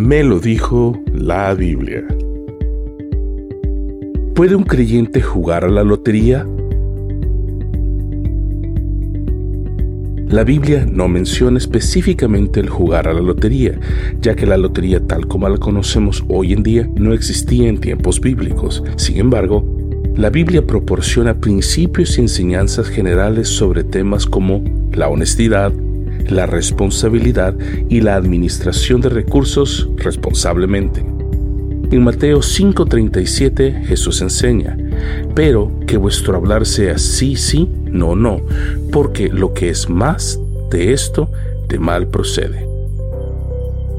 Me lo dijo la Biblia. ¿Puede un creyente jugar a la lotería? La Biblia no menciona específicamente el jugar a la lotería, ya que la lotería tal como la conocemos hoy en día no existía en tiempos bíblicos. Sin embargo, la Biblia proporciona principios y enseñanzas generales sobre temas como la honestidad, la responsabilidad y la administración de recursos responsablemente. En Mateo 5:37 Jesús enseña, pero que vuestro hablar sea sí, sí, no, no, porque lo que es más de esto, de mal procede.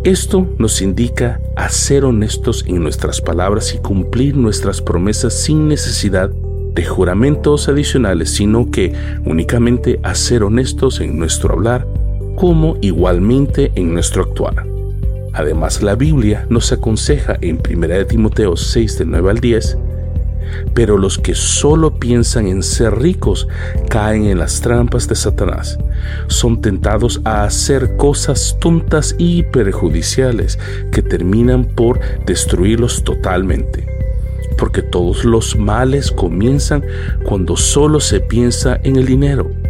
Esto nos indica a ser honestos en nuestras palabras y cumplir nuestras promesas sin necesidad de juramentos adicionales, sino que únicamente a ser honestos en nuestro hablar como igualmente en nuestro actuar. Además, la Biblia nos aconseja en 1 Timoteo 6 del 9 al 10, pero los que solo piensan en ser ricos caen en las trampas de Satanás. Son tentados a hacer cosas tontas y perjudiciales que terminan por destruirlos totalmente. Porque todos los males comienzan cuando solo se piensa en el dinero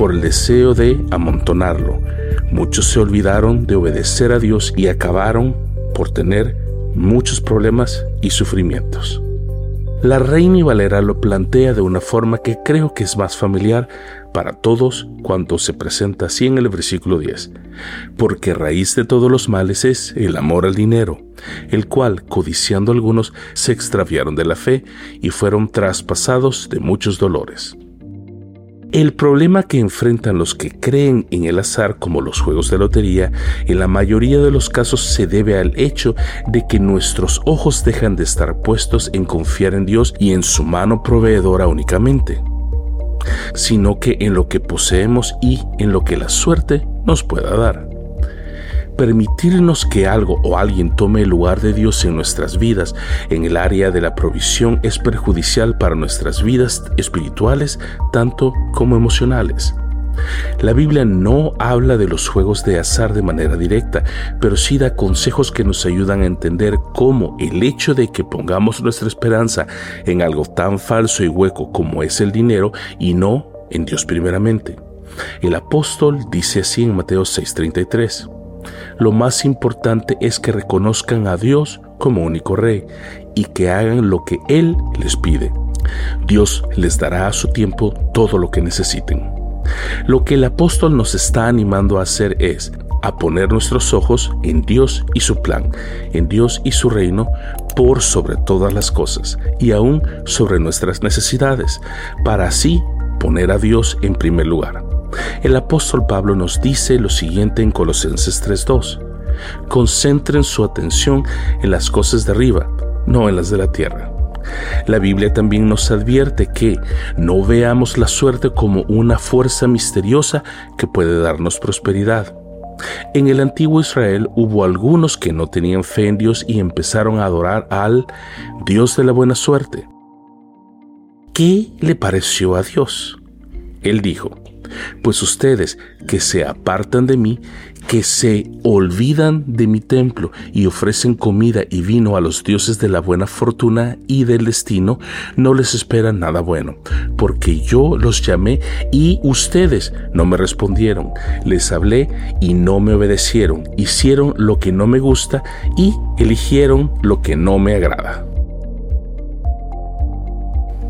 por el deseo de amontonarlo. Muchos se olvidaron de obedecer a Dios y acabaron por tener muchos problemas y sufrimientos. La Reina Valera lo plantea de una forma que creo que es más familiar para todos cuando se presenta así en el versículo 10. Porque raíz de todos los males es el amor al dinero, el cual, codiciando algunos, se extraviaron de la fe y fueron traspasados de muchos dolores. El problema que enfrentan los que creen en el azar como los juegos de lotería en la mayoría de los casos se debe al hecho de que nuestros ojos dejan de estar puestos en confiar en Dios y en su mano proveedora únicamente, sino que en lo que poseemos y en lo que la suerte nos pueda dar permitirnos que algo o alguien tome el lugar de Dios en nuestras vidas en el área de la provisión es perjudicial para nuestras vidas espirituales tanto como emocionales. La Biblia no habla de los juegos de azar de manera directa, pero sí da consejos que nos ayudan a entender cómo el hecho de que pongamos nuestra esperanza en algo tan falso y hueco como es el dinero y no en Dios primeramente. El apóstol dice así en Mateo 6:33. Lo más importante es que reconozcan a Dios como único rey y que hagan lo que Él les pide. Dios les dará a su tiempo todo lo que necesiten. Lo que el apóstol nos está animando a hacer es a poner nuestros ojos en Dios y su plan, en Dios y su reino, por sobre todas las cosas y aún sobre nuestras necesidades, para así poner a Dios en primer lugar. El apóstol Pablo nos dice lo siguiente en Colosenses 3.2. Concentren su atención en las cosas de arriba, no en las de la tierra. La Biblia también nos advierte que no veamos la suerte como una fuerza misteriosa que puede darnos prosperidad. En el antiguo Israel hubo algunos que no tenían fe en Dios y empezaron a adorar al Dios de la buena suerte. ¿Qué le pareció a Dios? Él dijo, pues ustedes que se apartan de mí, que se olvidan de mi templo y ofrecen comida y vino a los dioses de la buena fortuna y del destino, no les espera nada bueno, porque yo los llamé y ustedes no me respondieron, les hablé y no me obedecieron, hicieron lo que no me gusta y eligieron lo que no me agrada.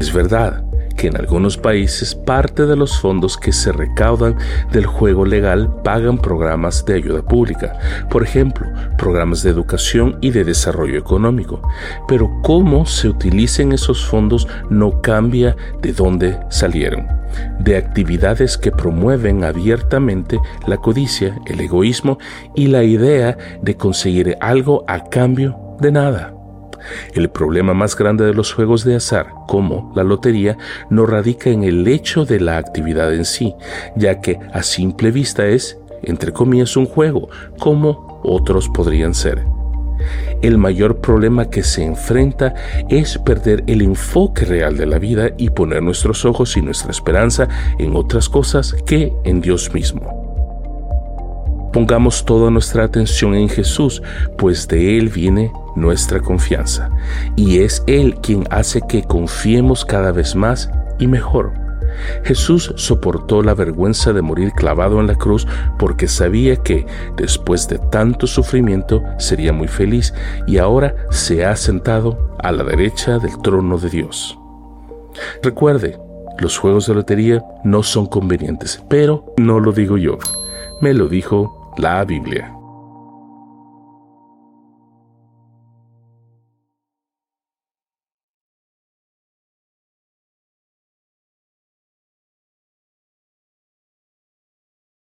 Es verdad, que en algunos países parte de los fondos que se recaudan del juego legal pagan programas de ayuda pública, por ejemplo, programas de educación y de desarrollo económico. Pero cómo se utilicen esos fondos no cambia de dónde salieron de actividades que promueven abiertamente la codicia, el egoísmo y la idea de conseguir algo a cambio de nada. El problema más grande de los juegos de azar, como la lotería, no radica en el hecho de la actividad en sí, ya que a simple vista es, entre comillas, un juego, como otros podrían ser. El mayor problema que se enfrenta es perder el enfoque real de la vida y poner nuestros ojos y nuestra esperanza en otras cosas que en Dios mismo. Pongamos toda nuestra atención en Jesús, pues de Él viene nuestra confianza, y es Él quien hace que confiemos cada vez más y mejor. Jesús soportó la vergüenza de morir clavado en la cruz porque sabía que, después de tanto sufrimiento, sería muy feliz y ahora se ha sentado a la derecha del trono de Dios. Recuerde, los juegos de lotería no son convenientes, pero no lo digo yo, me lo dijo la Biblia.